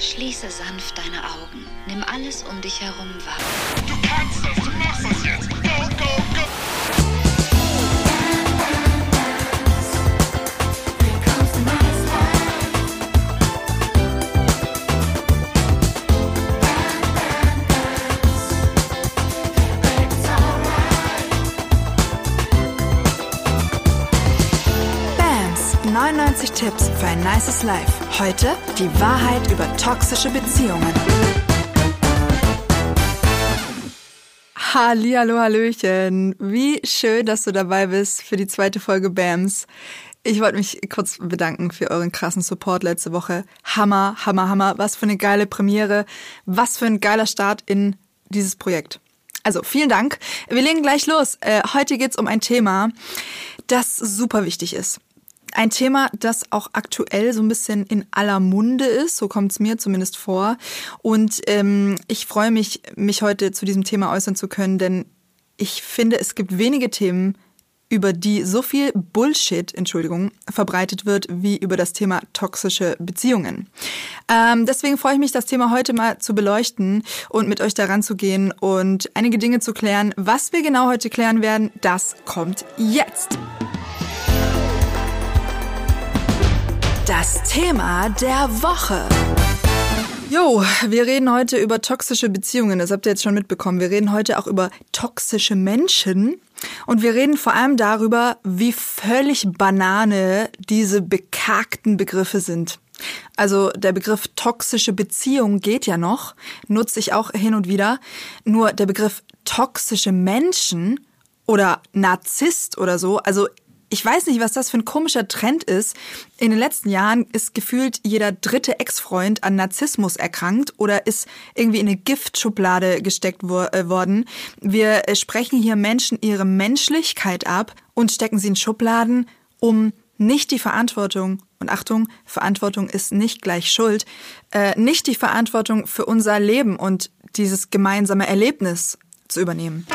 Schließe sanft deine Augen. Nimm alles um dich herum wahr. Du kannst das, du machst das jetzt. 99 Tipps für ein nices Life. Heute die Wahrheit über toxische Beziehungen. Hallihallo, Hallöchen. Wie schön, dass du dabei bist für die zweite Folge BAMS. Ich wollte mich kurz bedanken für euren krassen Support letzte Woche. Hammer, hammer, hammer. Was für eine geile Premiere. Was für ein geiler Start in dieses Projekt. Also vielen Dank. Wir legen gleich los. Äh, heute geht's um ein Thema, das super wichtig ist. Ein Thema, das auch aktuell so ein bisschen in aller Munde ist, so kommt es mir zumindest vor. Und ähm, ich freue mich, mich heute zu diesem Thema äußern zu können, denn ich finde, es gibt wenige Themen, über die so viel Bullshit, Entschuldigung, verbreitet wird, wie über das Thema toxische Beziehungen. Ähm, deswegen freue ich mich, das Thema heute mal zu beleuchten und mit euch daran zu gehen und einige Dinge zu klären. Was wir genau heute klären werden, das kommt jetzt. Das Thema der Woche. Jo, wir reden heute über toxische Beziehungen. Das habt ihr jetzt schon mitbekommen. Wir reden heute auch über toxische Menschen. Und wir reden vor allem darüber, wie völlig Banane diese bekakten Begriffe sind. Also der Begriff toxische Beziehung geht ja noch, nutze ich auch hin und wieder. Nur der Begriff toxische Menschen oder Narzisst oder so, also ich weiß nicht, was das für ein komischer Trend ist. In den letzten Jahren ist gefühlt jeder dritte Ex-Freund an Narzissmus erkrankt oder ist irgendwie in eine Giftschublade gesteckt wo äh, worden. Wir äh, sprechen hier Menschen ihre Menschlichkeit ab und stecken sie in Schubladen, um nicht die Verantwortung, und Achtung, Verantwortung ist nicht gleich Schuld, äh, nicht die Verantwortung für unser Leben und dieses gemeinsame Erlebnis zu übernehmen.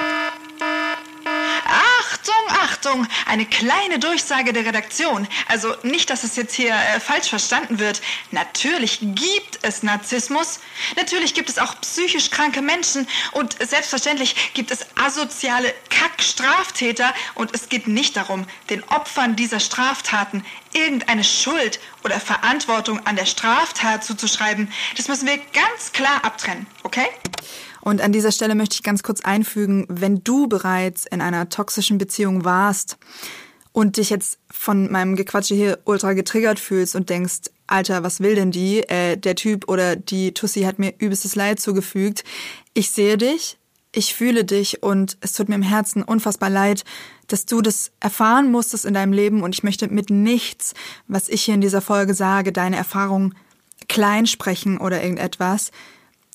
Achtung, eine kleine Durchsage der Redaktion. Also nicht, dass es jetzt hier äh, falsch verstanden wird. Natürlich gibt es Narzissmus. Natürlich gibt es auch psychisch kranke Menschen. Und selbstverständlich gibt es asoziale Kackstraftäter. Und es geht nicht darum, den Opfern dieser Straftaten irgendeine Schuld oder Verantwortung an der Straftat zuzuschreiben. Das müssen wir ganz klar abtrennen, okay? Und an dieser Stelle möchte ich ganz kurz einfügen, wenn du bereits in einer toxischen Beziehung warst und dich jetzt von meinem Gequatsche hier ultra getriggert fühlst und denkst, Alter, was will denn die? Äh, der Typ oder die Tussi hat mir übelstes Leid zugefügt. Ich sehe dich, ich fühle dich und es tut mir im Herzen unfassbar leid, dass du das erfahren musstest in deinem Leben und ich möchte mit nichts, was ich hier in dieser Folge sage, deine Erfahrung klein sprechen oder irgendetwas.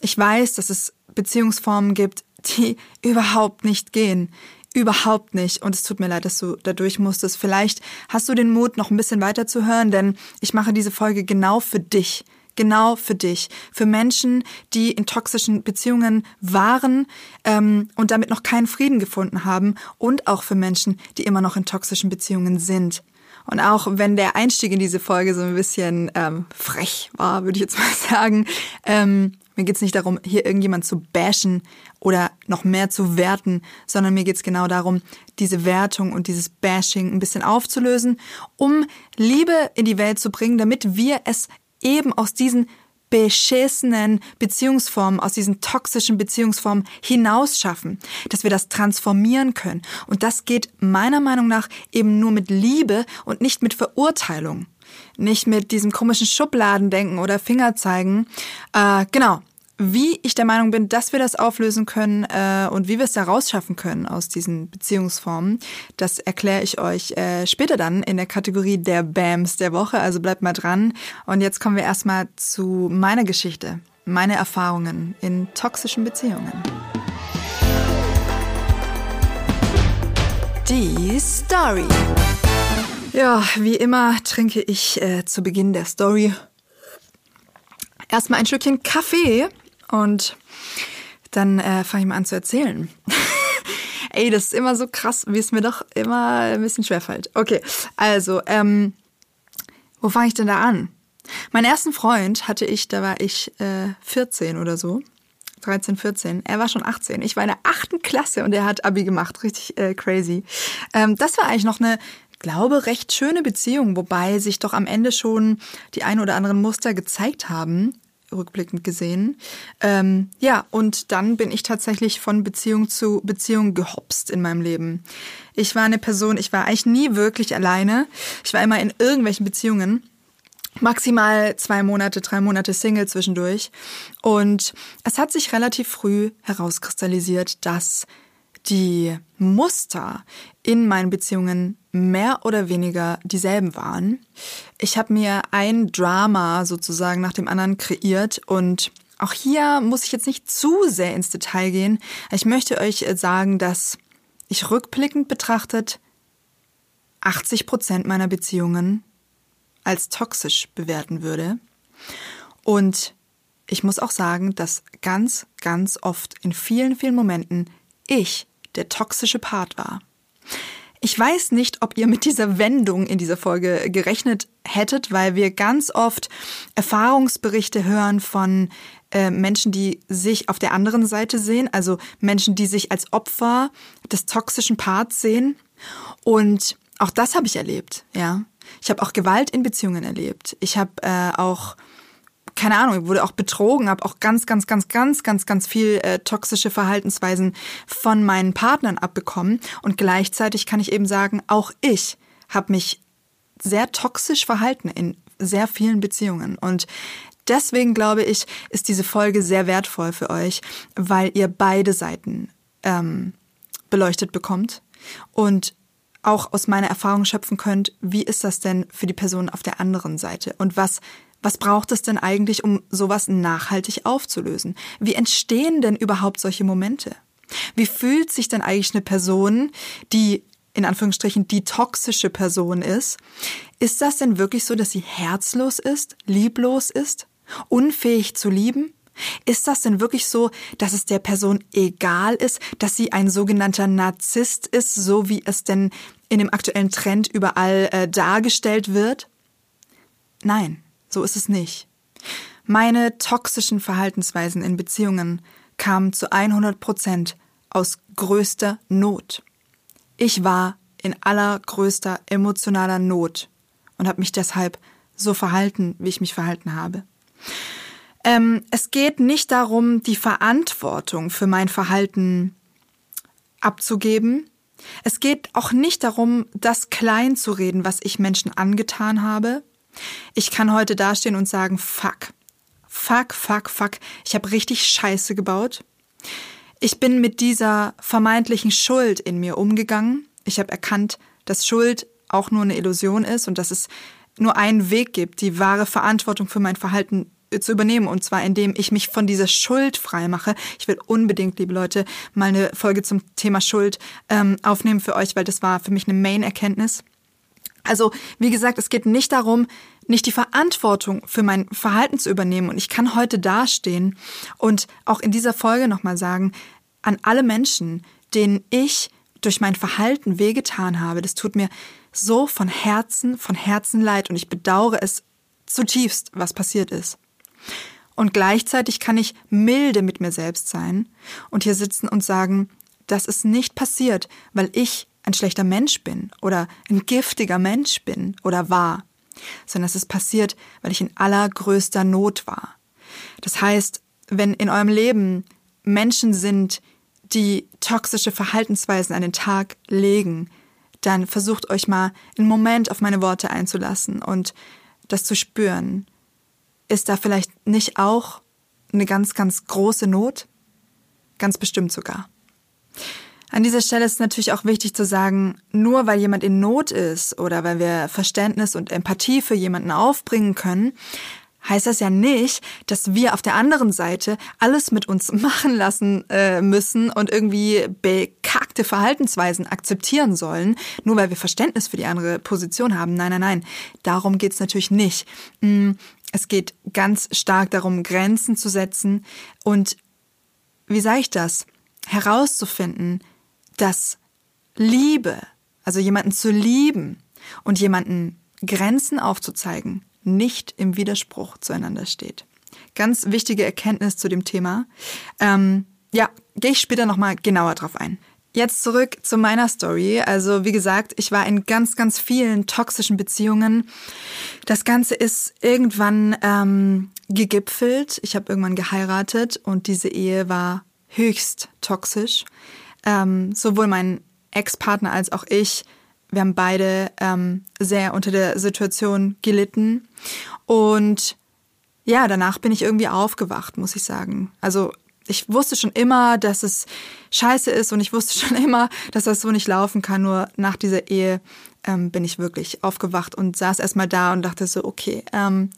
Ich weiß, dass es Beziehungsformen gibt, die überhaupt nicht gehen. Überhaupt nicht. Und es tut mir leid, dass du da durch musstest. Vielleicht hast du den Mut, noch ein bisschen weiter zu hören, denn ich mache diese Folge genau für dich. Genau für dich. Für Menschen, die in toxischen Beziehungen waren ähm, und damit noch keinen Frieden gefunden haben. Und auch für Menschen, die immer noch in toxischen Beziehungen sind. Und auch wenn der Einstieg in diese Folge so ein bisschen ähm, frech war, würde ich jetzt mal sagen, ähm, mir geht's nicht darum, hier irgendjemand zu bashen oder noch mehr zu werten, sondern mir geht's genau darum, diese Wertung und dieses Bashing ein bisschen aufzulösen, um Liebe in die Welt zu bringen, damit wir es eben aus diesen beschissenen Beziehungsformen, aus diesen toxischen Beziehungsformen hinausschaffen, dass wir das transformieren können. Und das geht meiner Meinung nach eben nur mit Liebe und nicht mit Verurteilung. Nicht mit diesem komischen Schubladendenken oder Fingerzeigen. Äh, genau wie ich der Meinung bin, dass wir das auflösen können äh, und wie wir es da rausschaffen können aus diesen Beziehungsformen, das erkläre ich euch äh, später dann in der Kategorie der BAMs der Woche. Also bleibt mal dran. Und jetzt kommen wir erstmal zu meiner Geschichte, meine Erfahrungen in toxischen Beziehungen. Die Story. Ja, wie immer trinke ich äh, zu Beginn der Story erstmal ein Stückchen Kaffee und dann äh, fange ich mal an zu erzählen. Ey, das ist immer so krass, wie es mir doch immer ein bisschen schwerfällt. Okay, also, ähm, wo fange ich denn da an? Meinen ersten Freund hatte ich, da war ich äh, 14 oder so. 13, 14. Er war schon 18. Ich war in der achten Klasse und er hat Abi gemacht. Richtig äh, crazy. Ähm, das war eigentlich noch eine, glaube, recht schöne Beziehung, wobei sich doch am Ende schon die ein oder anderen Muster gezeigt haben rückblickend gesehen. Ähm, ja, und dann bin ich tatsächlich von Beziehung zu Beziehung gehopst in meinem Leben. Ich war eine Person, ich war eigentlich nie wirklich alleine. Ich war immer in irgendwelchen Beziehungen maximal zwei Monate, drei Monate Single zwischendurch. Und es hat sich relativ früh herauskristallisiert, dass die Muster in meinen Beziehungen mehr oder weniger dieselben waren. Ich habe mir ein Drama sozusagen nach dem anderen kreiert und auch hier muss ich jetzt nicht zu sehr ins Detail gehen. Ich möchte euch sagen, dass ich rückblickend betrachtet 80 Prozent meiner Beziehungen als toxisch bewerten würde. Und ich muss auch sagen, dass ganz, ganz oft in vielen, vielen Momenten ich der toxische Part war. Ich weiß nicht, ob ihr mit dieser Wendung in dieser Folge gerechnet hättet, weil wir ganz oft Erfahrungsberichte hören von äh, Menschen, die sich auf der anderen Seite sehen, also Menschen, die sich als Opfer des toxischen Parts sehen. Und auch das habe ich erlebt, ja. Ich habe auch Gewalt in Beziehungen erlebt. Ich habe äh, auch keine Ahnung, ich wurde auch betrogen, habe auch ganz, ganz, ganz, ganz, ganz, ganz viel äh, toxische Verhaltensweisen von meinen Partnern abbekommen. Und gleichzeitig kann ich eben sagen, auch ich habe mich sehr toxisch verhalten in sehr vielen Beziehungen. Und deswegen glaube ich, ist diese Folge sehr wertvoll für euch, weil ihr beide Seiten ähm, beleuchtet bekommt und auch aus meiner Erfahrung schöpfen könnt, wie ist das denn für die Person auf der anderen Seite und was was braucht es denn eigentlich, um sowas nachhaltig aufzulösen? Wie entstehen denn überhaupt solche Momente? Wie fühlt sich denn eigentlich eine Person, die in Anführungsstrichen die toxische Person ist? Ist das denn wirklich so, dass sie herzlos ist, lieblos ist, unfähig zu lieben? Ist das denn wirklich so, dass es der Person egal ist, dass sie ein sogenannter Narzisst ist, so wie es denn in dem aktuellen Trend überall äh, dargestellt wird? Nein. So ist es nicht. Meine toxischen Verhaltensweisen in Beziehungen kamen zu 100 Prozent aus größter Not. Ich war in allergrößter emotionaler Not und habe mich deshalb so verhalten, wie ich mich verhalten habe. Ähm, es geht nicht darum, die Verantwortung für mein Verhalten abzugeben. Es geht auch nicht darum, das klein zu reden, was ich Menschen angetan habe. Ich kann heute dastehen und sagen, fuck. Fuck, fuck, fuck. Ich habe richtig Scheiße gebaut. Ich bin mit dieser vermeintlichen Schuld in mir umgegangen. Ich habe erkannt, dass Schuld auch nur eine Illusion ist und dass es nur einen Weg gibt, die wahre Verantwortung für mein Verhalten zu übernehmen und zwar indem ich mich von dieser Schuld frei mache. Ich will unbedingt, liebe Leute, mal eine Folge zum Thema Schuld ähm, aufnehmen für euch, weil das war für mich eine Main-Erkenntnis. Also, wie gesagt, es geht nicht darum, nicht die Verantwortung für mein Verhalten zu übernehmen. Und ich kann heute dastehen und auch in dieser Folge nochmal sagen, an alle Menschen, denen ich durch mein Verhalten wehgetan habe, das tut mir so von Herzen, von Herzen leid und ich bedauere es zutiefst, was passiert ist. Und gleichzeitig kann ich milde mit mir selbst sein und hier sitzen und sagen, das ist nicht passiert, weil ich ein schlechter Mensch bin oder ein giftiger Mensch bin oder war, sondern es ist passiert, weil ich in allergrößter Not war. Das heißt, wenn in eurem Leben Menschen sind, die toxische Verhaltensweisen an den Tag legen, dann versucht euch mal einen Moment auf meine Worte einzulassen und das zu spüren. Ist da vielleicht nicht auch eine ganz, ganz große Not? Ganz bestimmt sogar. An dieser Stelle ist natürlich auch wichtig zu sagen, nur weil jemand in Not ist oder weil wir Verständnis und Empathie für jemanden aufbringen können, heißt das ja nicht, dass wir auf der anderen Seite alles mit uns machen lassen äh, müssen und irgendwie bekackte Verhaltensweisen akzeptieren sollen, nur weil wir Verständnis für die andere Position haben. Nein, nein, nein. Darum geht's natürlich nicht. Mm, es geht ganz stark darum, Grenzen zu setzen und, wie sage ich das, herauszufinden, dass Liebe, also jemanden zu lieben und jemanden Grenzen aufzuzeigen, nicht im Widerspruch zueinander steht. Ganz wichtige Erkenntnis zu dem Thema. Ähm, ja, gehe ich später nochmal genauer drauf ein. Jetzt zurück zu meiner Story. Also wie gesagt, ich war in ganz, ganz vielen toxischen Beziehungen. Das Ganze ist irgendwann ähm, gegipfelt. Ich habe irgendwann geheiratet und diese Ehe war höchst toxisch. Ähm, sowohl mein Ex-Partner als auch ich, wir haben beide ähm, sehr unter der Situation gelitten. Und ja, danach bin ich irgendwie aufgewacht, muss ich sagen. Also ich wusste schon immer, dass es scheiße ist und ich wusste schon immer, dass das so nicht laufen kann. Nur nach dieser Ehe ähm, bin ich wirklich aufgewacht und saß erstmal da und dachte so, okay, ähm,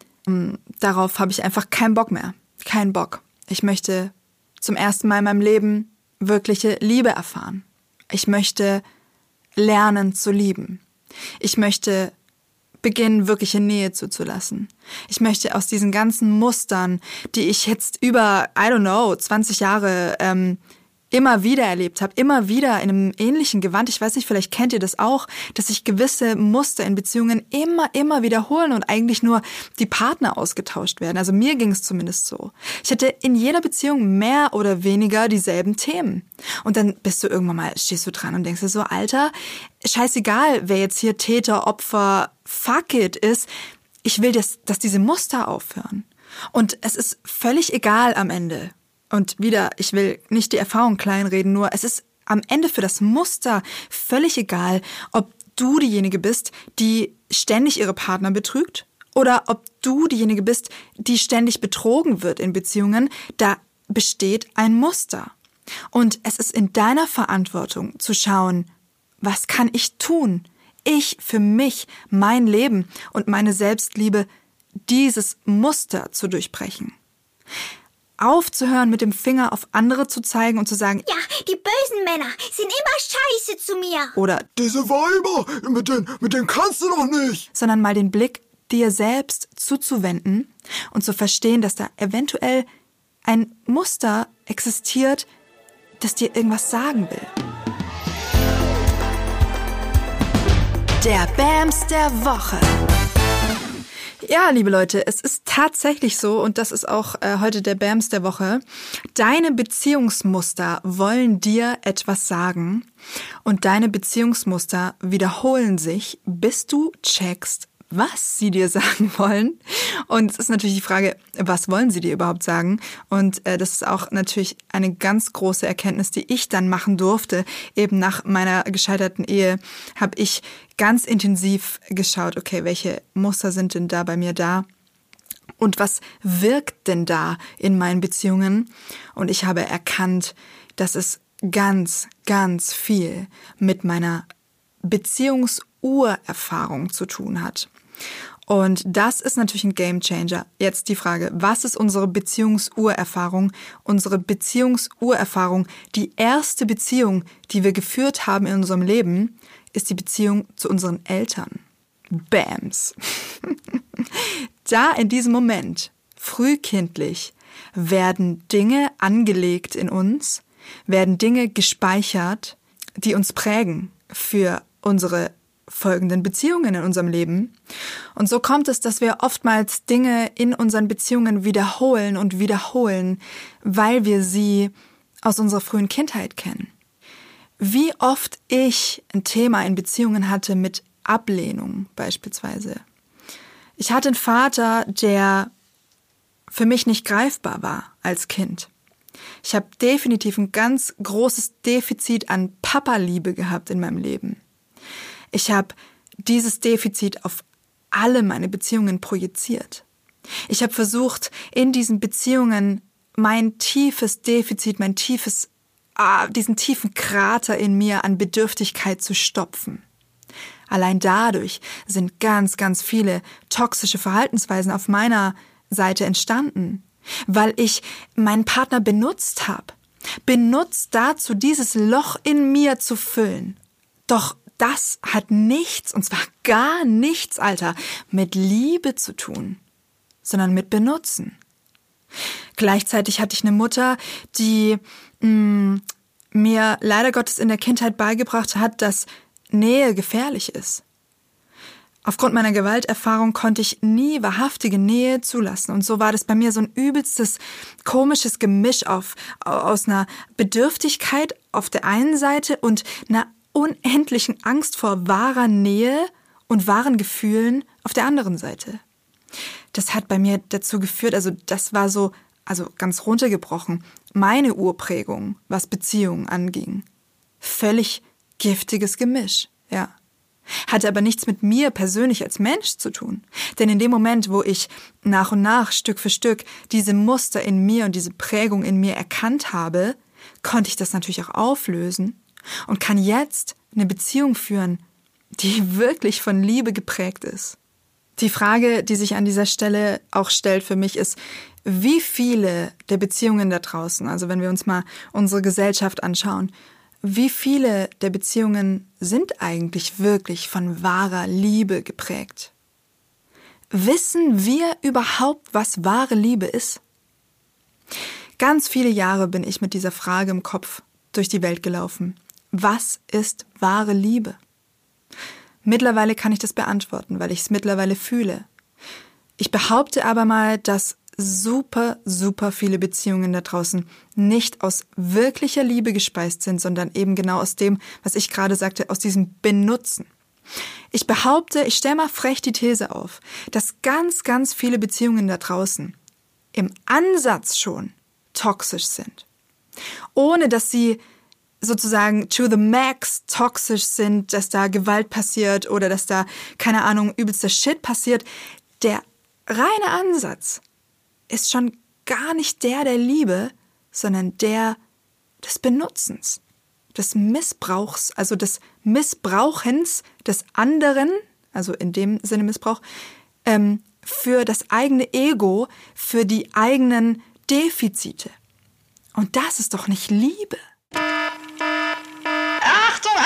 darauf habe ich einfach keinen Bock mehr. Keinen Bock. Ich möchte zum ersten Mal in meinem Leben wirkliche Liebe erfahren. Ich möchte lernen zu lieben. Ich möchte beginnen, wirkliche Nähe zuzulassen. Ich möchte aus diesen ganzen Mustern, die ich jetzt über, I don't know, 20 Jahre ähm, immer wieder erlebt habe, immer wieder in einem ähnlichen Gewand. Ich weiß nicht, vielleicht kennt ihr das auch, dass sich gewisse Muster in Beziehungen immer, immer wiederholen und eigentlich nur die Partner ausgetauscht werden. Also mir ging es zumindest so. Ich hatte in jeder Beziehung mehr oder weniger dieselben Themen. Und dann bist du irgendwann mal, stehst du dran und denkst dir so, Alter, scheißegal, wer jetzt hier Täter, Opfer, fuck it ist. Ich will, dass, dass diese Muster aufhören. Und es ist völlig egal am Ende, und wieder, ich will nicht die Erfahrung kleinreden, nur es ist am Ende für das Muster völlig egal, ob du diejenige bist, die ständig ihre Partner betrügt oder ob du diejenige bist, die ständig betrogen wird in Beziehungen. Da besteht ein Muster. Und es ist in deiner Verantwortung zu schauen, was kann ich tun? Ich für mich, mein Leben und meine Selbstliebe, dieses Muster zu durchbrechen aufzuhören, mit dem Finger auf andere zu zeigen und zu sagen, ja, die bösen Männer sind immer scheiße zu mir. Oder diese Weiber, mit denen, mit denen kannst du doch nicht. Sondern mal den Blick dir selbst zuzuwenden und zu verstehen, dass da eventuell ein Muster existiert, das dir irgendwas sagen will. Der Bams der Woche. Ja, liebe Leute, es ist tatsächlich so, und das ist auch äh, heute der BAMS der Woche, deine Beziehungsmuster wollen dir etwas sagen und deine Beziehungsmuster wiederholen sich, bis du checkst, was sie dir sagen wollen. Und es ist natürlich die Frage, was wollen sie dir überhaupt sagen? Und äh, das ist auch natürlich eine ganz große Erkenntnis, die ich dann machen durfte. Eben nach meiner gescheiterten Ehe habe ich ganz intensiv geschaut, okay, welche Muster sind denn da bei mir da? Und was wirkt denn da in meinen Beziehungen? Und ich habe erkannt, dass es ganz, ganz viel mit meiner Beziehungsurerfahrung zu tun hat. Und das ist natürlich ein Game Changer. Jetzt die Frage, was ist unsere Beziehungsurerfahrung? Unsere Beziehungsurerfahrung, die erste Beziehung, die wir geführt haben in unserem Leben, ist die Beziehung zu unseren Eltern. Bams. da in diesem Moment, frühkindlich, werden Dinge angelegt in uns, werden Dinge gespeichert, die uns prägen für unsere folgenden Beziehungen in unserem Leben. Und so kommt es, dass wir oftmals Dinge in unseren Beziehungen wiederholen und wiederholen, weil wir sie aus unserer frühen Kindheit kennen. Wie oft ich ein Thema in Beziehungen hatte mit Ablehnung beispielsweise. Ich hatte einen Vater, der für mich nicht greifbar war als Kind. Ich habe definitiv ein ganz großes Defizit an Papa-Liebe gehabt in meinem Leben. Ich habe dieses Defizit auf alle meine Beziehungen projiziert. Ich habe versucht, in diesen Beziehungen mein tiefes Defizit, mein tiefes, ah, diesen tiefen Krater in mir an Bedürftigkeit zu stopfen. Allein dadurch sind ganz, ganz viele toxische Verhaltensweisen auf meiner Seite entstanden, weil ich meinen Partner benutzt habe. Benutzt dazu, dieses Loch in mir zu füllen. Doch das hat nichts, und zwar gar nichts, Alter, mit Liebe zu tun, sondern mit Benutzen. Gleichzeitig hatte ich eine Mutter, die mh, mm, mir leider Gottes in der Kindheit beigebracht hat, dass Nähe gefährlich ist. Aufgrund meiner Gewalterfahrung konnte ich nie wahrhaftige Nähe zulassen. Und so war das bei mir so ein übelstes, komisches Gemisch auf, aus einer Bedürftigkeit auf der einen Seite und einer unendlichen Angst vor wahrer Nähe und wahren Gefühlen auf der anderen Seite. Das hat bei mir dazu geführt, also das war so, also ganz runtergebrochen, meine Urprägung, was Beziehungen anging. Völlig giftiges Gemisch, ja. Hatte aber nichts mit mir persönlich als Mensch zu tun. Denn in dem Moment, wo ich nach und nach, Stück für Stück, diese Muster in mir und diese Prägung in mir erkannt habe, konnte ich das natürlich auch auflösen und kann jetzt eine Beziehung führen, die wirklich von Liebe geprägt ist. Die Frage, die sich an dieser Stelle auch stellt für mich, ist, wie viele der Beziehungen da draußen, also wenn wir uns mal unsere Gesellschaft anschauen, wie viele der Beziehungen sind eigentlich wirklich von wahrer Liebe geprägt? Wissen wir überhaupt, was wahre Liebe ist? Ganz viele Jahre bin ich mit dieser Frage im Kopf durch die Welt gelaufen. Was ist wahre Liebe? Mittlerweile kann ich das beantworten, weil ich es mittlerweile fühle. Ich behaupte aber mal, dass super, super viele Beziehungen da draußen nicht aus wirklicher Liebe gespeist sind, sondern eben genau aus dem, was ich gerade sagte, aus diesem Benutzen. Ich behaupte, ich stelle mal frech die These auf, dass ganz, ganz viele Beziehungen da draußen im Ansatz schon toxisch sind. Ohne dass sie sozusagen to the max toxisch sind, dass da Gewalt passiert oder dass da, keine Ahnung, übelster Shit passiert. Der reine Ansatz ist schon gar nicht der der Liebe, sondern der des Benutzens, des Missbrauchs, also des Missbrauchens des anderen, also in dem Sinne Missbrauch, ähm, für das eigene Ego, für die eigenen Defizite. Und das ist doch nicht Liebe.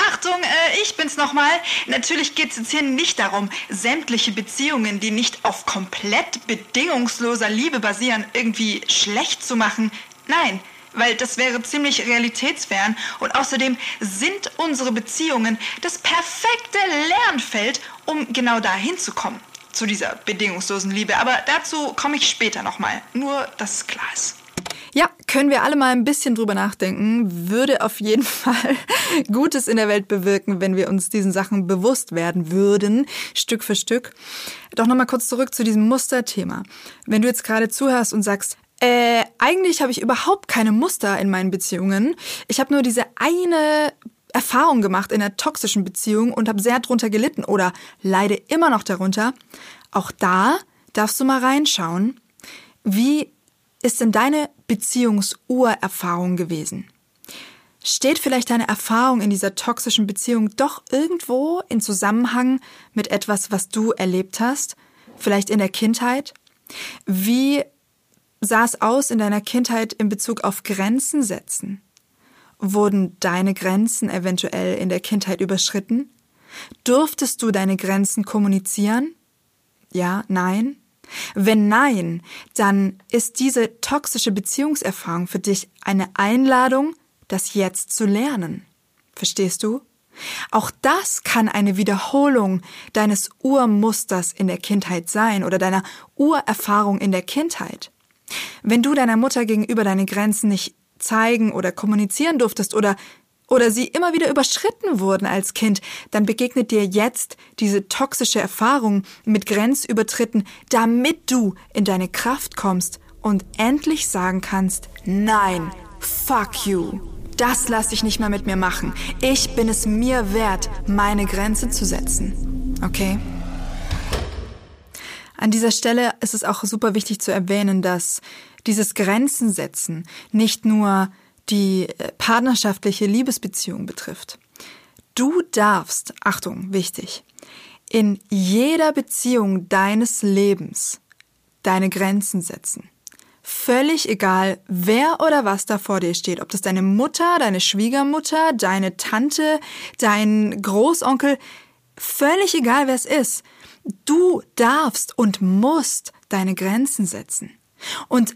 Achtung, äh, ich bin's nochmal. Natürlich geht es jetzt hier nicht darum, sämtliche Beziehungen, die nicht auf komplett bedingungsloser Liebe basieren, irgendwie schlecht zu machen. Nein, weil das wäre ziemlich realitätsfern und außerdem sind unsere Beziehungen das perfekte Lernfeld, um genau dahin zu kommen, zu dieser bedingungslosen Liebe. Aber dazu komme ich später nochmal. Nur, dass es klar ist. Ja, können wir alle mal ein bisschen drüber nachdenken. Würde auf jeden Fall Gutes in der Welt bewirken, wenn wir uns diesen Sachen bewusst werden würden, Stück für Stück. Doch nochmal kurz zurück zu diesem Musterthema. Wenn du jetzt gerade zuhörst und sagst, äh, eigentlich habe ich überhaupt keine Muster in meinen Beziehungen. Ich habe nur diese eine Erfahrung gemacht in einer toxischen Beziehung und habe sehr drunter gelitten oder leide immer noch darunter. Auch da darfst du mal reinschauen, wie ist denn deine Beziehungsurerfahrung gewesen? Steht vielleicht deine Erfahrung in dieser toxischen Beziehung doch irgendwo in Zusammenhang mit etwas, was du erlebt hast? Vielleicht in der Kindheit? Wie sah es aus in deiner Kindheit in Bezug auf Grenzen setzen? Wurden deine Grenzen eventuell in der Kindheit überschritten? Durftest du deine Grenzen kommunizieren? Ja, nein? Wenn nein, dann ist diese toxische Beziehungserfahrung für dich eine Einladung, das jetzt zu lernen. Verstehst du? Auch das kann eine Wiederholung deines Urmusters in der Kindheit sein oder deiner Urerfahrung in der Kindheit. Wenn du deiner Mutter gegenüber deine Grenzen nicht zeigen oder kommunizieren durftest oder oder sie immer wieder überschritten wurden als Kind, dann begegnet dir jetzt diese toxische Erfahrung mit Grenzübertritten, damit du in deine Kraft kommst und endlich sagen kannst, nein, fuck you. Das lasse ich nicht mehr mit mir machen. Ich bin es mir wert, meine Grenze zu setzen. Okay? An dieser Stelle ist es auch super wichtig zu erwähnen, dass dieses Grenzen setzen nicht nur die äh, partnerschaftliche Liebesbeziehung betrifft. Du darfst, Achtung, wichtig, in jeder Beziehung deines Lebens deine Grenzen setzen. Völlig egal, wer oder was da vor dir steht, ob das deine Mutter, deine Schwiegermutter, deine Tante, dein Großonkel, völlig egal, wer es ist. Du darfst und musst deine Grenzen setzen. Und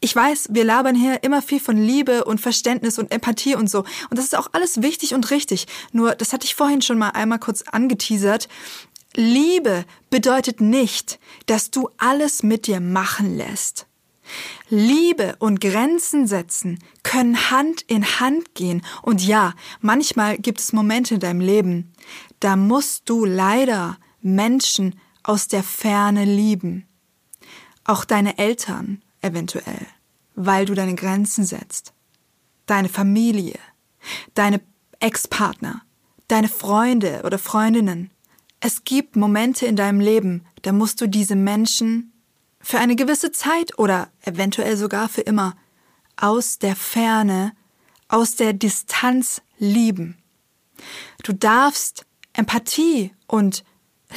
ich weiß, wir labern hier immer viel von Liebe und Verständnis und Empathie und so. Und das ist auch alles wichtig und richtig. Nur, das hatte ich vorhin schon mal einmal kurz angeteasert. Liebe bedeutet nicht, dass du alles mit dir machen lässt. Liebe und Grenzen setzen können Hand in Hand gehen. Und ja, manchmal gibt es Momente in deinem Leben, da musst du leider Menschen aus der Ferne lieben. Auch deine Eltern eventuell, weil du deine Grenzen setzt. Deine Familie, deine Ex-Partner, deine Freunde oder Freundinnen. Es gibt Momente in deinem Leben, da musst du diese Menschen für eine gewisse Zeit oder eventuell sogar für immer aus der Ferne, aus der Distanz lieben. Du darfst Empathie und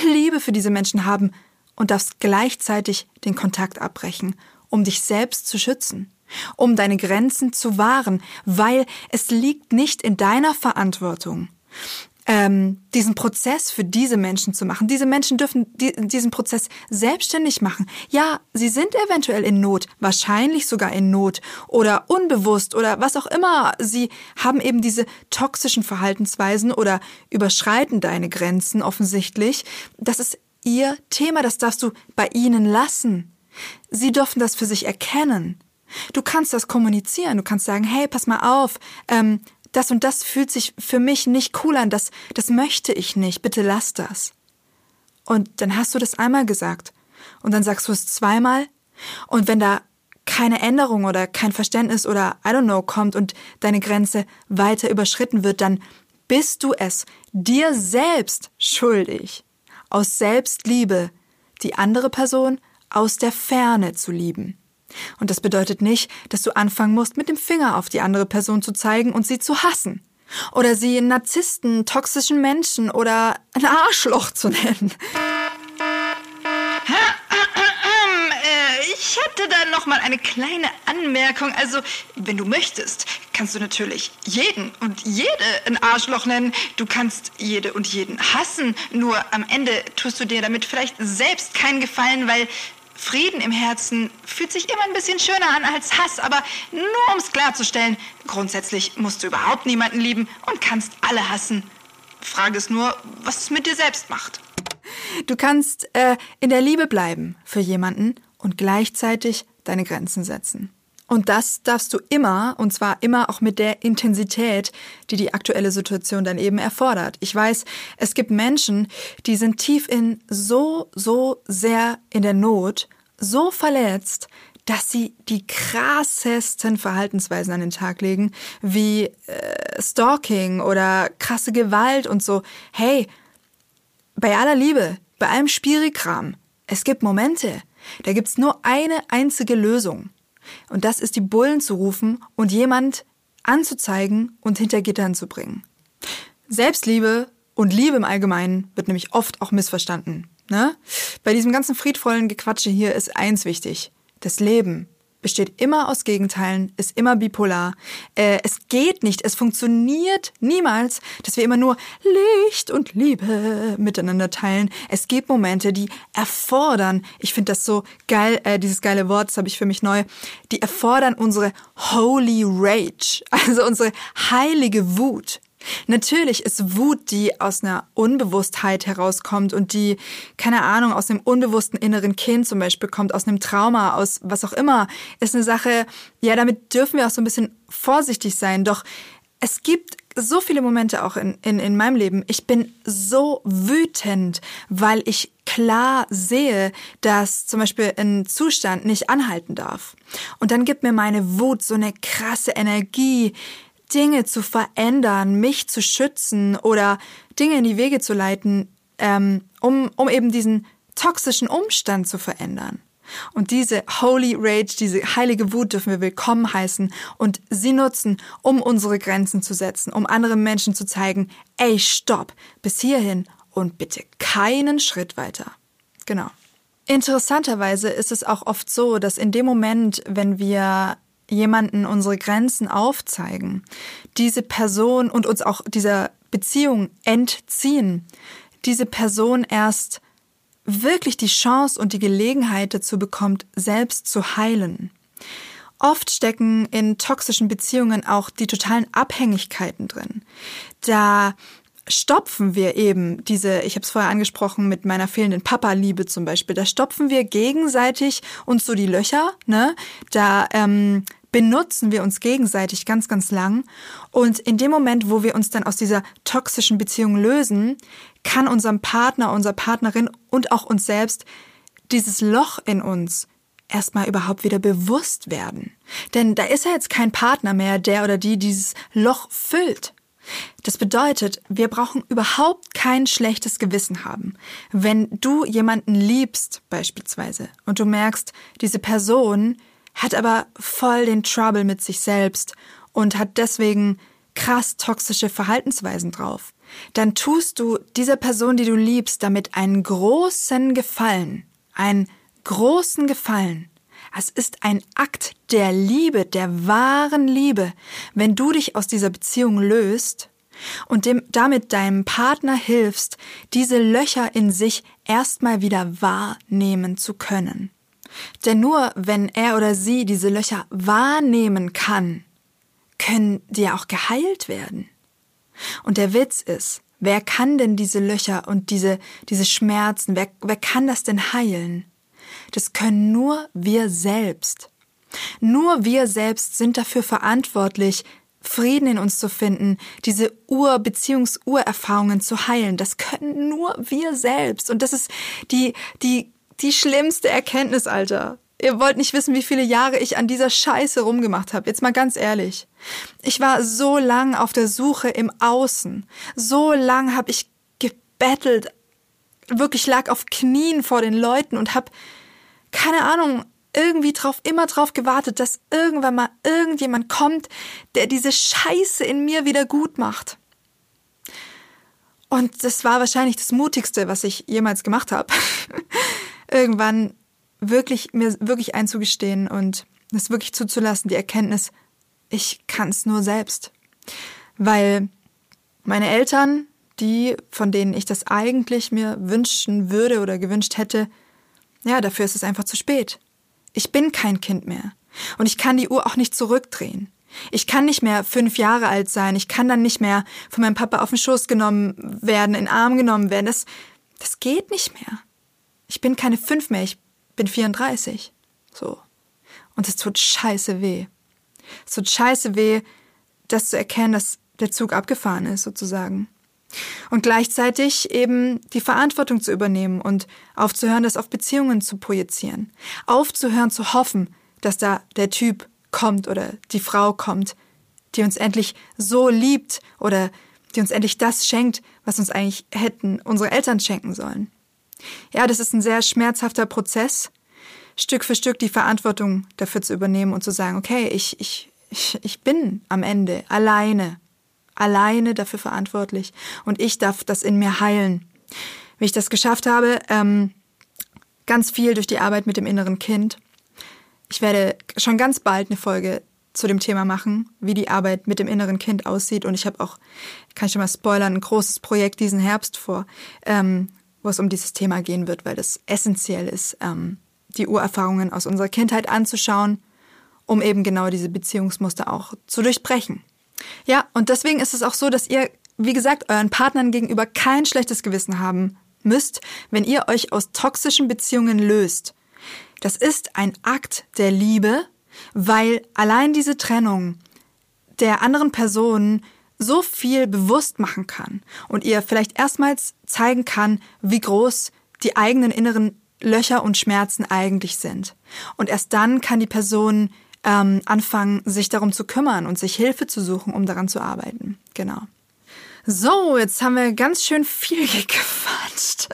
Liebe für diese Menschen haben und darfst gleichzeitig den Kontakt abbrechen, um dich selbst zu schützen, um deine Grenzen zu wahren, weil es liegt nicht in deiner Verantwortung, ähm, diesen Prozess für diese Menschen zu machen. Diese Menschen dürfen die, diesen Prozess selbstständig machen. Ja, sie sind eventuell in Not, wahrscheinlich sogar in Not oder unbewusst oder was auch immer. Sie haben eben diese toxischen Verhaltensweisen oder überschreiten deine Grenzen offensichtlich. Das ist ihr Thema, das darfst du bei ihnen lassen. Sie dürfen das für sich erkennen. Du kannst das kommunizieren, du kannst sagen, hey, pass mal auf, ähm, das und das fühlt sich für mich nicht cool an, das, das möchte ich nicht, bitte lass das. Und dann hast du das einmal gesagt. Und dann sagst du es zweimal. Und wenn da keine Änderung oder kein Verständnis oder I don't know kommt und deine Grenze weiter überschritten wird, dann bist du es dir selbst schuldig, aus Selbstliebe die andere Person aus der Ferne zu lieben. Und das bedeutet nicht, dass du anfangen musst, mit dem Finger auf die andere Person zu zeigen und sie zu hassen. Oder sie Narzissten, toxischen Menschen oder ein Arschloch zu nennen. Äh, ich hätte da noch mal eine kleine Anmerkung. Also, wenn du möchtest, kannst du natürlich jeden und jede ein Arschloch nennen. Du kannst jede und jeden hassen. Nur am Ende tust du dir damit vielleicht selbst keinen Gefallen, weil Frieden im Herzen fühlt sich immer ein bisschen schöner an als Hass, aber nur um es klarzustellen, grundsätzlich musst du überhaupt niemanden lieben und kannst alle hassen. Frage ist nur, was es mit dir selbst macht. Du kannst äh, in der Liebe bleiben für jemanden und gleichzeitig deine Grenzen setzen. Und das darfst du immer, und zwar immer auch mit der Intensität, die die aktuelle Situation dann eben erfordert. Ich weiß, es gibt Menschen, die sind tief in so, so sehr in der Not, so verletzt, dass sie die krassesten Verhaltensweisen an den Tag legen, wie äh, Stalking oder krasse Gewalt und so. Hey, bei aller Liebe, bei allem Spirikram, es gibt Momente, da gibt's nur eine einzige Lösung. Und das ist die Bullen zu rufen und jemand anzuzeigen und hinter Gittern zu bringen. Selbstliebe und Liebe im Allgemeinen wird nämlich oft auch missverstanden. Ne? Bei diesem ganzen friedvollen Gequatsche hier ist eins wichtig. Das Leben besteht immer aus Gegenteilen, ist immer bipolar. Äh, es geht nicht, es funktioniert niemals, dass wir immer nur Licht und Liebe miteinander teilen. Es gibt Momente, die erfordern, ich finde das so geil, äh, dieses geile Wort, das habe ich für mich neu, die erfordern unsere Holy Rage, also unsere heilige Wut. Natürlich ist Wut, die aus einer Unbewusstheit herauskommt und die, keine Ahnung, aus einem unbewussten inneren Kind zum Beispiel kommt, aus einem Trauma, aus was auch immer, ist eine Sache, ja, damit dürfen wir auch so ein bisschen vorsichtig sein. Doch es gibt so viele Momente auch in, in, in meinem Leben. Ich bin so wütend, weil ich klar sehe, dass zum Beispiel ein Zustand nicht anhalten darf. Und dann gibt mir meine Wut so eine krasse Energie, Dinge zu verändern, mich zu schützen oder Dinge in die Wege zu leiten, ähm, um, um eben diesen toxischen Umstand zu verändern. Und diese Holy Rage, diese heilige Wut dürfen wir willkommen heißen und sie nutzen, um unsere Grenzen zu setzen, um anderen Menschen zu zeigen, ey, stopp, bis hierhin und bitte keinen Schritt weiter. Genau. Interessanterweise ist es auch oft so, dass in dem Moment, wenn wir jemanden unsere Grenzen aufzeigen, diese Person und uns auch dieser Beziehung entziehen, diese Person erst wirklich die Chance und die Gelegenheit dazu bekommt, selbst zu heilen. Oft stecken in toxischen Beziehungen auch die totalen Abhängigkeiten drin. Da stopfen wir eben diese, ich habe es vorher angesprochen mit meiner fehlenden Papa-Liebe zum Beispiel, da stopfen wir gegenseitig uns so die Löcher, ne? Da ähm, benutzen wir uns gegenseitig ganz, ganz lang. Und in dem Moment, wo wir uns dann aus dieser toxischen Beziehung lösen, kann unserem Partner, unserer Partnerin und auch uns selbst dieses Loch in uns erstmal überhaupt wieder bewusst werden. Denn da ist ja jetzt kein Partner mehr, der oder die dieses Loch füllt. Das bedeutet, wir brauchen überhaupt kein schlechtes Gewissen haben. Wenn du jemanden liebst beispielsweise und du merkst, diese Person hat aber voll den Trouble mit sich selbst und hat deswegen krass toxische Verhaltensweisen drauf, dann tust du dieser Person, die du liebst, damit einen großen Gefallen, einen großen Gefallen. Es ist ein Akt der Liebe, der wahren Liebe, wenn du dich aus dieser Beziehung löst und dem, damit deinem Partner hilfst, diese Löcher in sich erstmal wieder wahrnehmen zu können. Denn nur wenn er oder sie diese Löcher wahrnehmen kann, können die ja auch geheilt werden. Und der Witz ist, wer kann denn diese Löcher und diese, diese Schmerzen, wer, wer kann das denn heilen? Das können nur wir selbst. Nur wir selbst sind dafür verantwortlich, Frieden in uns zu finden, diese Ur- Beziehungs-Urerfahrungen zu heilen. Das können nur wir selbst. Und das ist die, die die schlimmste Erkenntnis, Alter. Ihr wollt nicht wissen, wie viele Jahre ich an dieser Scheiße rumgemacht habe. Jetzt mal ganz ehrlich. Ich war so lang auf der Suche im Außen. So lang habe ich gebettelt, wirklich lag auf Knien vor den Leuten und hab keine Ahnung irgendwie drauf immer drauf gewartet, dass irgendwann mal irgendjemand kommt, der diese Scheiße in mir wieder gut macht. Und das war wahrscheinlich das mutigste, was ich jemals gemacht habe. irgendwann wirklich mir wirklich einzugestehen und es wirklich zuzulassen, die Erkenntnis, ich kann es nur selbst. Weil meine Eltern, die, von denen ich das eigentlich mir wünschen würde oder gewünscht hätte, ja, dafür ist es einfach zu spät. Ich bin kein Kind mehr. Und ich kann die Uhr auch nicht zurückdrehen. Ich kann nicht mehr fünf Jahre alt sein. Ich kann dann nicht mehr von meinem Papa auf den Schoß genommen werden, in den Arm genommen werden. Das, das geht nicht mehr. Ich bin keine fünf mehr, ich bin 34. So. Und es tut scheiße weh. Es tut scheiße weh, das zu erkennen, dass der Zug abgefahren ist, sozusagen. Und gleichzeitig eben die Verantwortung zu übernehmen und aufzuhören, das auf Beziehungen zu projizieren. Aufzuhören zu hoffen, dass da der Typ kommt oder die Frau kommt, die uns endlich so liebt oder die uns endlich das schenkt, was uns eigentlich hätten unsere Eltern schenken sollen. Ja, das ist ein sehr schmerzhafter Prozess, Stück für Stück die Verantwortung dafür zu übernehmen und zu sagen, okay, ich, ich, ich, bin am Ende alleine, alleine dafür verantwortlich und ich darf das in mir heilen. Wie ich das geschafft habe, ähm, ganz viel durch die Arbeit mit dem inneren Kind. Ich werde schon ganz bald eine Folge zu dem Thema machen, wie die Arbeit mit dem inneren Kind aussieht. Und ich habe auch, kann ich schon mal spoilern, ein großes Projekt diesen Herbst vor, ähm, es um dieses Thema gehen wird, weil es essentiell ist, ähm, die Urerfahrungen aus unserer Kindheit anzuschauen, um eben genau diese Beziehungsmuster auch zu durchbrechen. Ja, und deswegen ist es auch so, dass ihr, wie gesagt, euren Partnern gegenüber kein schlechtes Gewissen haben müsst, wenn ihr euch aus toxischen Beziehungen löst. Das ist ein Akt der Liebe, weil allein diese Trennung der anderen Person so viel bewusst machen kann und ihr vielleicht erstmals zeigen kann, wie groß die eigenen inneren Löcher und Schmerzen eigentlich sind. Und erst dann kann die Person ähm, anfangen, sich darum zu kümmern und sich Hilfe zu suchen, um daran zu arbeiten. Genau. So, jetzt haben wir ganz schön viel gequatscht.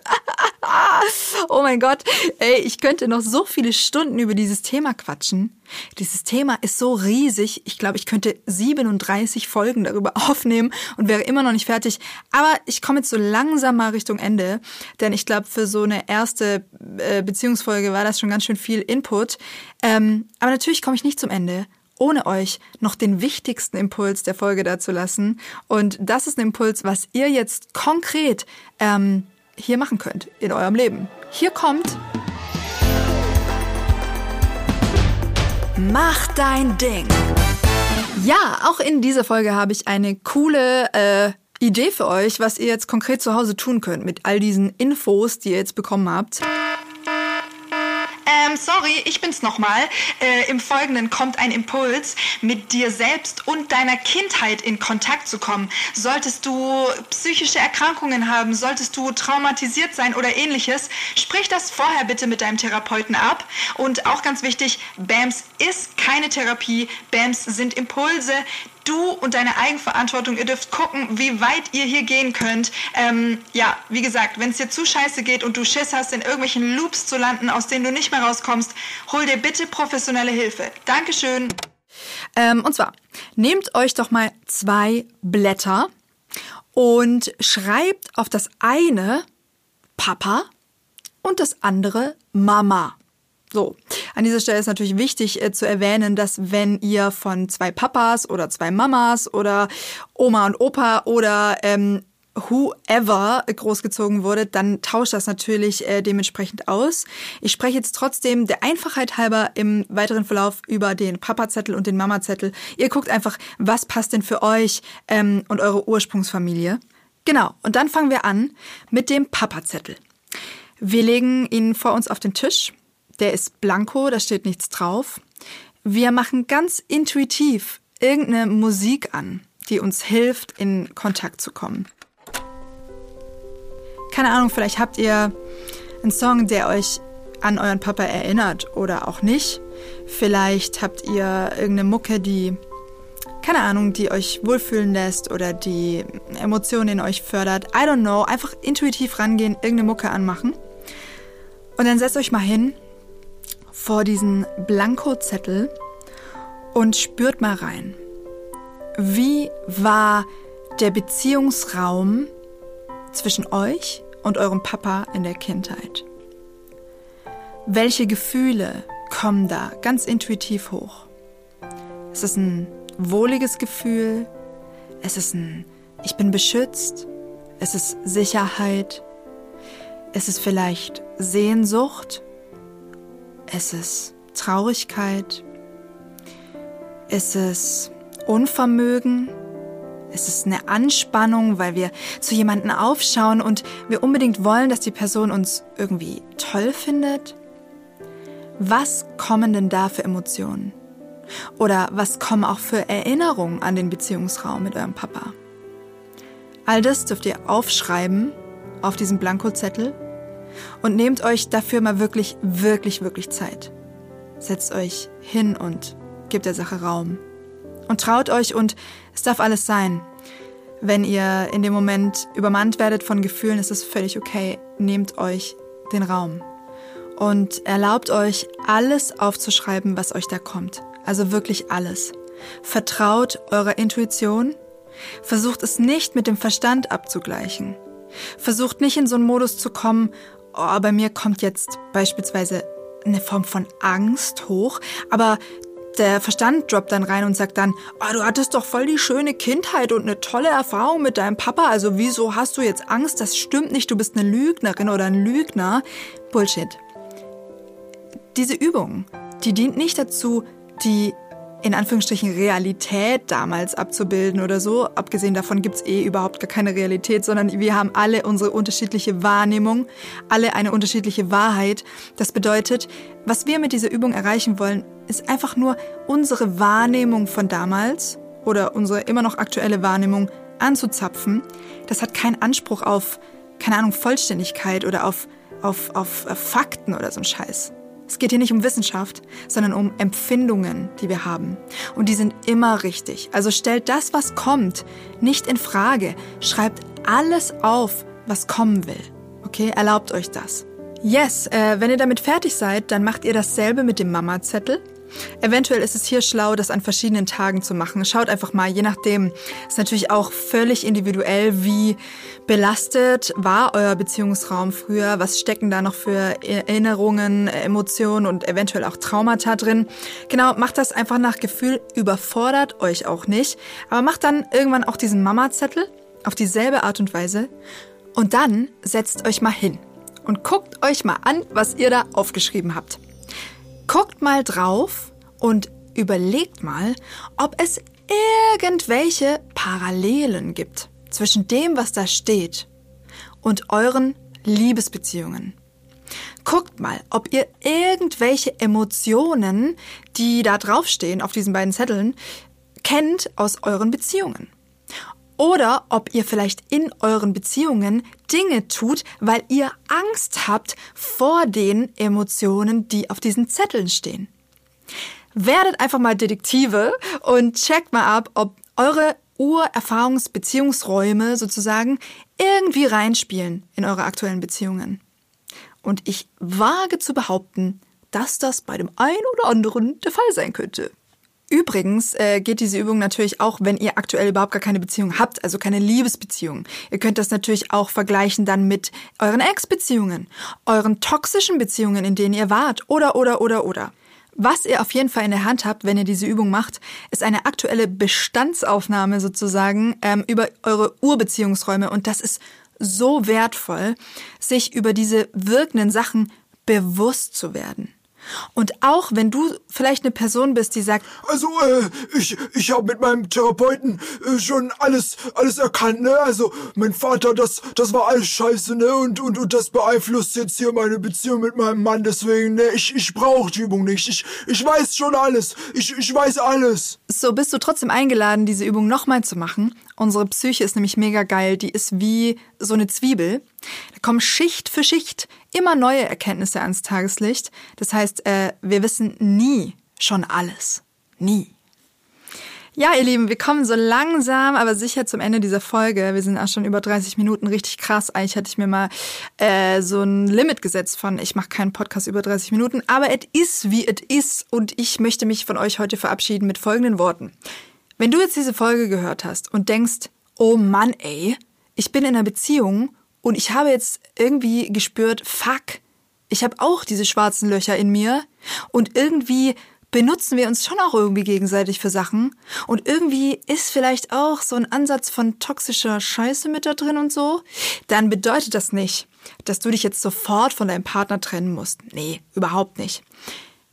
Oh mein Gott, ey, ich könnte noch so viele Stunden über dieses Thema quatschen. Dieses Thema ist so riesig. Ich glaube, ich könnte 37 Folgen darüber aufnehmen und wäre immer noch nicht fertig. Aber ich komme jetzt so langsam mal Richtung Ende, denn ich glaube, für so eine erste äh, Beziehungsfolge war das schon ganz schön viel Input. Ähm, aber natürlich komme ich nicht zum Ende ohne euch noch den wichtigsten Impuls der Folge dazu lassen. Und das ist ein Impuls, was ihr jetzt konkret ähm, hier machen könnt in eurem Leben. Hier kommt. Mach dein Ding. Ja, auch in dieser Folge habe ich eine coole äh, Idee für euch, was ihr jetzt konkret zu Hause tun könnt mit all diesen Infos, die ihr jetzt bekommen habt. Ähm, sorry, ich bin's nochmal. Äh, Im Folgenden kommt ein Impuls, mit dir selbst und deiner Kindheit in Kontakt zu kommen. Solltest du psychische Erkrankungen haben, solltest du traumatisiert sein oder ähnliches, sprich das vorher bitte mit deinem Therapeuten ab. Und auch ganz wichtig, BAMS ist keine Therapie. BAMS sind Impulse, du und deine Eigenverantwortung. Ihr dürft gucken, wie weit ihr hier gehen könnt. Ähm, ja, wie gesagt, wenn es dir zu scheiße geht und du Schiss hast, in irgendwelchen Loops zu landen, aus denen du nicht mehr rauskommst, hol dir bitte professionelle Hilfe. Dankeschön. Ähm, und zwar, nehmt euch doch mal zwei Blätter und schreibt auf das eine Papa und das andere Mama. So, an dieser Stelle ist natürlich wichtig äh, zu erwähnen, dass wenn ihr von zwei Papas oder zwei Mamas oder Oma und Opa oder ähm, whoever großgezogen wurde, dann tauscht das natürlich äh, dementsprechend aus. Ich spreche jetzt trotzdem der Einfachheit halber im weiteren Verlauf über den Papazettel und den Mamazettel. Ihr guckt einfach, was passt denn für euch ähm, und eure Ursprungsfamilie. Genau, und dann fangen wir an mit dem Papazettel. Wir legen ihn vor uns auf den Tisch der ist blanko, da steht nichts drauf. Wir machen ganz intuitiv irgendeine Musik an, die uns hilft, in Kontakt zu kommen. Keine Ahnung, vielleicht habt ihr einen Song, der euch an euren Papa erinnert oder auch nicht. Vielleicht habt ihr irgendeine Mucke, die, keine Ahnung, die euch wohlfühlen lässt oder die Emotionen in euch fördert. I don't know. Einfach intuitiv rangehen, irgendeine Mucke anmachen. Und dann setzt euch mal hin vor diesen Blankozettel und spürt mal rein. Wie war der Beziehungsraum zwischen euch und eurem Papa in der Kindheit? Welche Gefühle kommen da ganz intuitiv hoch? Ist es ein wohliges Gefühl? Ist es ein Ich bin beschützt? Ist es Sicherheit? Ist es vielleicht Sehnsucht? Ist es Traurigkeit? Ist es Unvermögen? Ist es eine Anspannung, weil wir zu jemanden aufschauen und wir unbedingt wollen, dass die Person uns irgendwie toll findet? Was kommen denn da für Emotionen? Oder was kommen auch für Erinnerungen an den Beziehungsraum mit eurem Papa? All das dürft ihr aufschreiben auf diesem Blankozettel und nehmt euch dafür mal wirklich, wirklich, wirklich Zeit. Setzt euch hin und gebt der Sache Raum. Und traut euch und es darf alles sein. Wenn ihr in dem Moment übermannt werdet von Gefühlen, ist es völlig okay. Nehmt euch den Raum. Und erlaubt euch, alles aufzuschreiben, was euch da kommt. Also wirklich alles. Vertraut eurer Intuition. Versucht es nicht mit dem Verstand abzugleichen. Versucht nicht in so einen Modus zu kommen, oh, bei mir kommt jetzt beispielsweise eine Form von Angst hoch, aber der Verstand droppt dann rein und sagt dann, oh, du hattest doch voll die schöne Kindheit und eine tolle Erfahrung mit deinem Papa, also wieso hast du jetzt Angst? Das stimmt nicht, du bist eine Lügnerin oder ein Lügner. Bullshit. Diese Übung, die dient nicht dazu, die in Anführungsstrichen Realität damals abzubilden oder so. Abgesehen davon gibt's eh überhaupt gar keine Realität, sondern wir haben alle unsere unterschiedliche Wahrnehmung, alle eine unterschiedliche Wahrheit. Das bedeutet, was wir mit dieser Übung erreichen wollen, ist einfach nur unsere Wahrnehmung von damals oder unsere immer noch aktuelle Wahrnehmung anzuzapfen. Das hat keinen Anspruch auf, keine Ahnung, Vollständigkeit oder auf, auf, auf Fakten oder so ein Scheiß. Es geht hier nicht um Wissenschaft, sondern um Empfindungen, die wir haben. Und die sind immer richtig. Also stellt das, was kommt, nicht in Frage. Schreibt alles auf, was kommen will. Okay, erlaubt euch das. Yes, äh, wenn ihr damit fertig seid, dann macht ihr dasselbe mit dem Mama-Zettel. Eventuell ist es hier schlau, das an verschiedenen Tagen zu machen. Schaut einfach mal, je nachdem. Ist natürlich auch völlig individuell, wie belastet war euer Beziehungsraum früher. Was stecken da noch für Erinnerungen, Emotionen und eventuell auch Traumata drin? Genau, macht das einfach nach Gefühl, überfordert euch auch nicht. Aber macht dann irgendwann auch diesen Mama-Zettel auf dieselbe Art und Weise. Und dann setzt euch mal hin und guckt euch mal an, was ihr da aufgeschrieben habt. Guckt mal drauf und überlegt mal, ob es irgendwelche Parallelen gibt zwischen dem, was da steht, und euren Liebesbeziehungen. Guckt mal, ob ihr irgendwelche Emotionen, die da draufstehen auf diesen beiden Zetteln, kennt aus euren Beziehungen. Oder ob ihr vielleicht in euren Beziehungen Dinge tut, weil ihr Angst habt vor den Emotionen, die auf diesen Zetteln stehen. Werdet einfach mal Detektive und checkt mal ab, ob eure Urerfahrungsbeziehungsräume sozusagen irgendwie reinspielen in eure aktuellen Beziehungen. Und ich wage zu behaupten, dass das bei dem einen oder anderen der Fall sein könnte. Übrigens äh, geht diese Übung natürlich auch, wenn ihr aktuell überhaupt gar keine Beziehung habt, also keine Liebesbeziehung. Ihr könnt das natürlich auch vergleichen dann mit euren Ex-Beziehungen, euren toxischen Beziehungen, in denen ihr wart, oder, oder, oder, oder. Was ihr auf jeden Fall in der Hand habt, wenn ihr diese Übung macht, ist eine aktuelle Bestandsaufnahme sozusagen ähm, über eure Urbeziehungsräume. Und das ist so wertvoll, sich über diese wirkenden Sachen bewusst zu werden. Und auch wenn du vielleicht eine Person bist, die sagt, Also, äh, ich, ich habe mit meinem Therapeuten äh, schon alles, alles erkannt, ne? Also, mein Vater, das, das war alles scheiße, ne? Und, und, und das beeinflusst jetzt hier meine Beziehung mit meinem Mann, deswegen, ne? Ich, ich brauche die Übung nicht. Ich, ich weiß schon alles. Ich, ich weiß alles. so bist du trotzdem eingeladen, diese Übung nochmal zu machen. Unsere Psyche ist nämlich mega geil. Die ist wie so eine Zwiebel. Da kommen Schicht für Schicht immer neue Erkenntnisse ans Tageslicht. Das heißt, äh, wir wissen nie schon alles. Nie. Ja, ihr Lieben, wir kommen so langsam, aber sicher zum Ende dieser Folge. Wir sind auch schon über 30 Minuten, richtig krass. Eigentlich hatte ich mir mal äh, so ein Limit gesetzt von, ich mache keinen Podcast über 30 Minuten, aber es ist, wie es ist und ich möchte mich von euch heute verabschieden mit folgenden Worten. Wenn du jetzt diese Folge gehört hast und denkst, oh Mann, ey, ich bin in einer Beziehung und ich habe jetzt irgendwie gespürt, fuck, ich habe auch diese schwarzen Löcher in mir und irgendwie benutzen wir uns schon auch irgendwie gegenseitig für Sachen und irgendwie ist vielleicht auch so ein Ansatz von toxischer Scheiße mit da drin und so, dann bedeutet das nicht, dass du dich jetzt sofort von deinem Partner trennen musst. Nee, überhaupt nicht.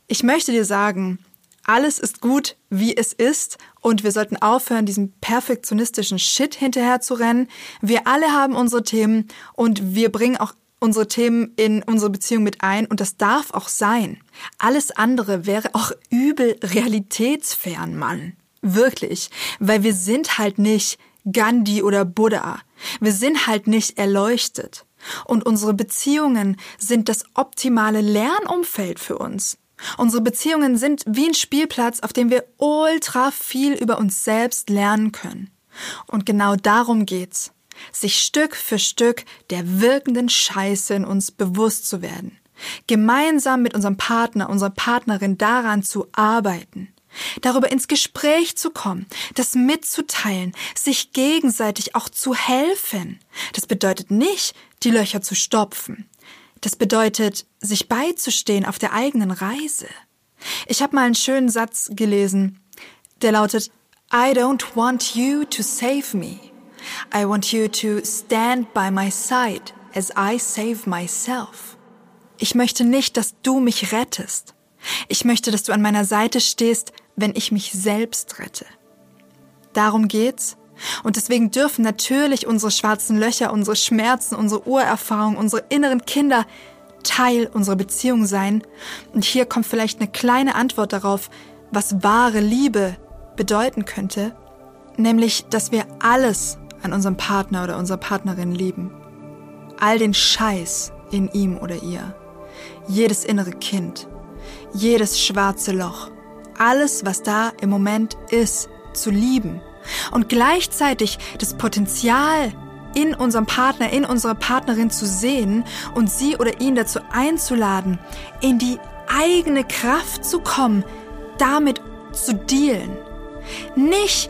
Ich möchte dir sagen, alles ist gut, wie es ist und wir sollten aufhören, diesem perfektionistischen Shit hinterher zu rennen. Wir alle haben unsere Themen und wir bringen auch unsere Themen in unsere Beziehung mit ein und das darf auch sein. Alles andere wäre auch übel realitätsfern, Mann. Wirklich. Weil wir sind halt nicht Gandhi oder Buddha. Wir sind halt nicht erleuchtet. Und unsere Beziehungen sind das optimale Lernumfeld für uns. Unsere Beziehungen sind wie ein Spielplatz, auf dem wir ultra viel über uns selbst lernen können. Und genau darum geht's. Sich Stück für Stück der wirkenden Scheiße in uns bewusst zu werden. Gemeinsam mit unserem Partner, unserer Partnerin daran zu arbeiten. Darüber ins Gespräch zu kommen, das mitzuteilen, sich gegenseitig auch zu helfen. Das bedeutet nicht, die Löcher zu stopfen. Das bedeutet, sich beizustehen auf der eigenen Reise. Ich habe mal einen schönen Satz gelesen, der lautet, I don't want you to save me. I want you to stand by my side as I save myself. Ich möchte nicht, dass du mich rettest. Ich möchte, dass du an meiner Seite stehst, wenn ich mich selbst rette. Darum geht's. Und deswegen dürfen natürlich unsere schwarzen Löcher, unsere Schmerzen, unsere Urerfahrungen, unsere inneren Kinder Teil unserer Beziehung sein. Und hier kommt vielleicht eine kleine Antwort darauf, was wahre Liebe bedeuten könnte, nämlich, dass wir alles an unserem Partner oder unserer Partnerin lieben. All den Scheiß in ihm oder ihr. Jedes innere Kind. Jedes schwarze Loch. Alles, was da im Moment ist, zu lieben. Und gleichzeitig das Potenzial in unserem Partner, in unserer Partnerin zu sehen und sie oder ihn dazu einzuladen, in die eigene Kraft zu kommen, damit zu dealen. Nicht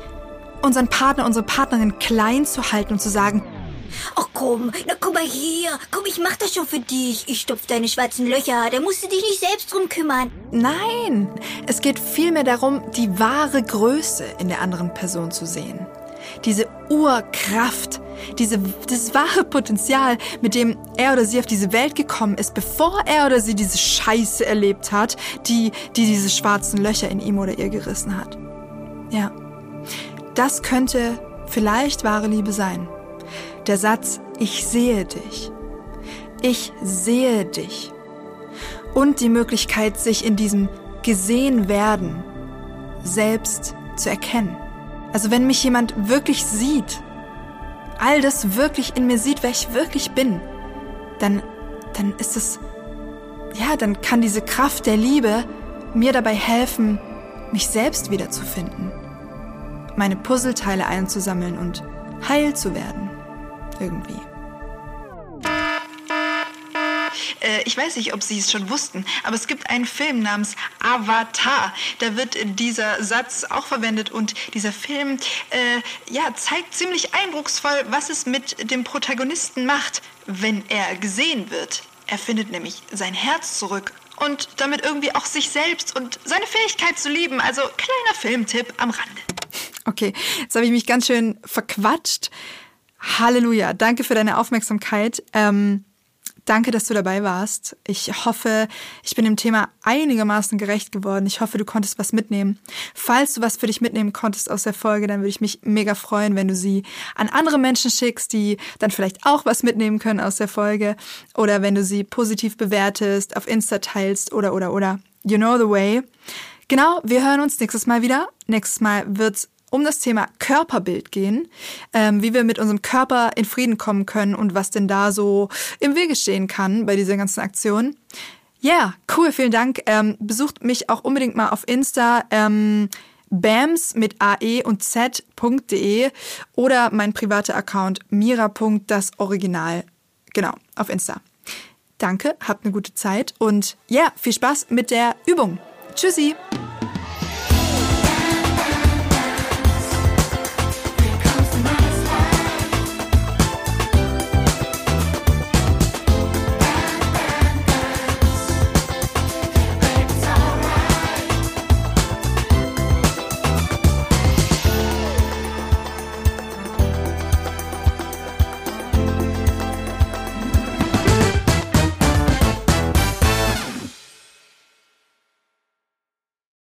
unseren Partner, unsere Partnerin klein zu halten und zu sagen, Ach komm, na komm mal hier. Komm, ich mach das schon für dich. Ich stopf deine schwarzen Löcher. Da musst du dich nicht selbst drum kümmern. Nein, es geht vielmehr darum, die wahre Größe in der anderen Person zu sehen. Diese Urkraft, diese, dieses wahre Potenzial, mit dem er oder sie auf diese Welt gekommen ist, bevor er oder sie diese Scheiße erlebt hat, die, die diese schwarzen Löcher in ihm oder ihr gerissen hat. Ja, das könnte vielleicht wahre Liebe sein. Der Satz Ich sehe dich. Ich sehe dich. Und die Möglichkeit, sich in diesem gesehen werden selbst zu erkennen. Also wenn mich jemand wirklich sieht, all das wirklich in mir sieht, wer ich wirklich bin, dann, dann ist es, ja, dann kann diese Kraft der Liebe mir dabei helfen, mich selbst wiederzufinden, meine Puzzleteile einzusammeln und heil zu werden. Irgendwie. Äh, ich weiß nicht, ob Sie es schon wussten, aber es gibt einen Film namens Avatar. Da wird dieser Satz auch verwendet und dieser Film äh, ja, zeigt ziemlich eindrucksvoll, was es mit dem Protagonisten macht, wenn er gesehen wird. Er findet nämlich sein Herz zurück und damit irgendwie auch sich selbst und seine Fähigkeit zu lieben. Also kleiner Filmtipp am Rande. Okay, jetzt habe ich mich ganz schön verquatscht. Halleluja, danke für deine Aufmerksamkeit. Ähm, Danke, dass du dabei warst. Ich hoffe, ich bin dem Thema einigermaßen gerecht geworden. Ich hoffe, du konntest was mitnehmen. Falls du was für dich mitnehmen konntest aus der Folge, dann würde ich mich mega freuen, wenn du sie an andere Menschen schickst, die dann vielleicht auch was mitnehmen können aus der Folge. Oder wenn du sie positiv bewertest, auf Insta teilst oder, oder, oder. You know the way. Genau, wir hören uns nächstes Mal wieder. Nächstes Mal wird's um das Thema Körperbild gehen, ähm, wie wir mit unserem Körper in Frieden kommen können und was denn da so im Wege stehen kann bei dieser ganzen Aktion. Ja, yeah, cool, vielen Dank. Ähm, besucht mich auch unbedingt mal auf Insta. Ähm, bams mit ae und z.de oder mein privater Account mira.dasoriginal. Genau, auf Insta. Danke, habt eine gute Zeit und ja, yeah, viel Spaß mit der Übung. Tschüssi!